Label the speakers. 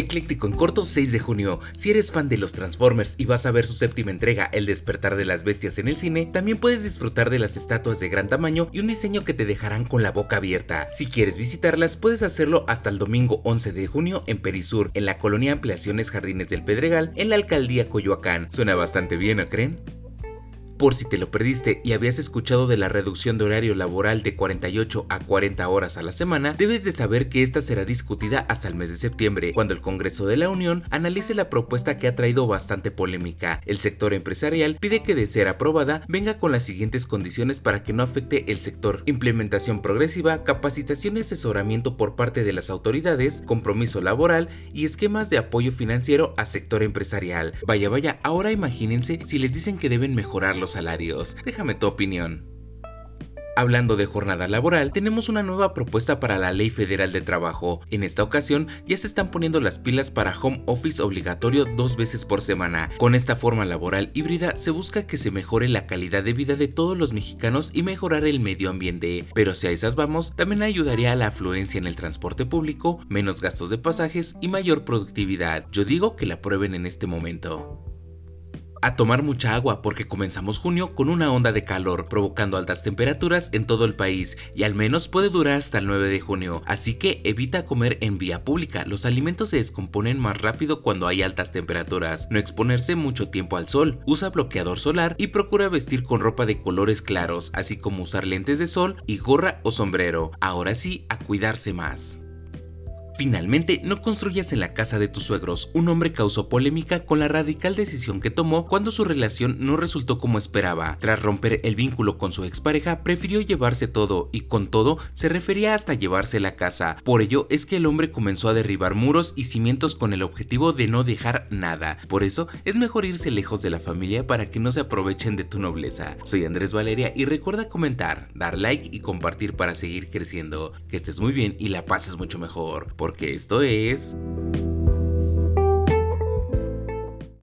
Speaker 1: Ecléctico en corto 6 de junio. Si eres fan de los Transformers y vas a ver su séptima entrega, El despertar de las bestias en el cine, también puedes disfrutar de las estatuas de gran tamaño y un diseño que te dejarán con la boca abierta. Si quieres visitarlas, puedes hacerlo hasta el domingo 11 de junio en Perisur, en la colonia Ampliaciones Jardines del Pedregal, en la alcaldía Coyoacán. Suena bastante bien, ¿no creen? Por si te lo perdiste y habías escuchado de la reducción de horario laboral de 48 a 40 horas a la semana, debes de saber que esta será discutida hasta el mes de septiembre, cuando el Congreso de la Unión analice la propuesta que ha traído bastante polémica. El sector empresarial pide que de ser aprobada venga con las siguientes condiciones para que no afecte el sector. Implementación progresiva, capacitación y asesoramiento por parte de las autoridades, compromiso laboral y esquemas de apoyo financiero a sector empresarial. Vaya vaya, ahora imagínense si les dicen que deben mejorar los salarios. Déjame tu opinión. Hablando de jornada laboral, tenemos una nueva propuesta para la Ley Federal de Trabajo. En esta ocasión ya se están poniendo las pilas para home office obligatorio dos veces por semana. Con esta forma laboral híbrida se busca que se mejore la calidad de vida de todos los mexicanos y mejorar el medio ambiente. Pero si a esas vamos, también ayudaría a la afluencia en el transporte público, menos gastos de pasajes y mayor productividad. Yo digo que la prueben en este momento a tomar mucha agua porque comenzamos junio con una onda de calor provocando altas temperaturas en todo el país y al menos puede durar hasta el 9 de junio, así que evita comer en vía pública, los alimentos se descomponen más rápido cuando hay altas temperaturas, no exponerse mucho tiempo al sol, usa bloqueador solar y procura vestir con ropa de colores claros, así como usar lentes de sol y gorra o sombrero, ahora sí a cuidarse más. Finalmente, no construyas en la casa de tus suegros. Un hombre causó polémica con la radical decisión que tomó cuando su relación no resultó como esperaba. Tras romper el vínculo con su expareja, prefirió llevarse todo y con todo se refería hasta llevarse la casa. Por ello es que el hombre comenzó a derribar muros y cimientos con el objetivo de no dejar nada. Por eso es mejor irse lejos de la familia para que no se aprovechen de tu nobleza. Soy Andrés Valeria y recuerda comentar, dar like y compartir para seguir creciendo. Que estés muy bien y la pases mucho mejor porque esto es...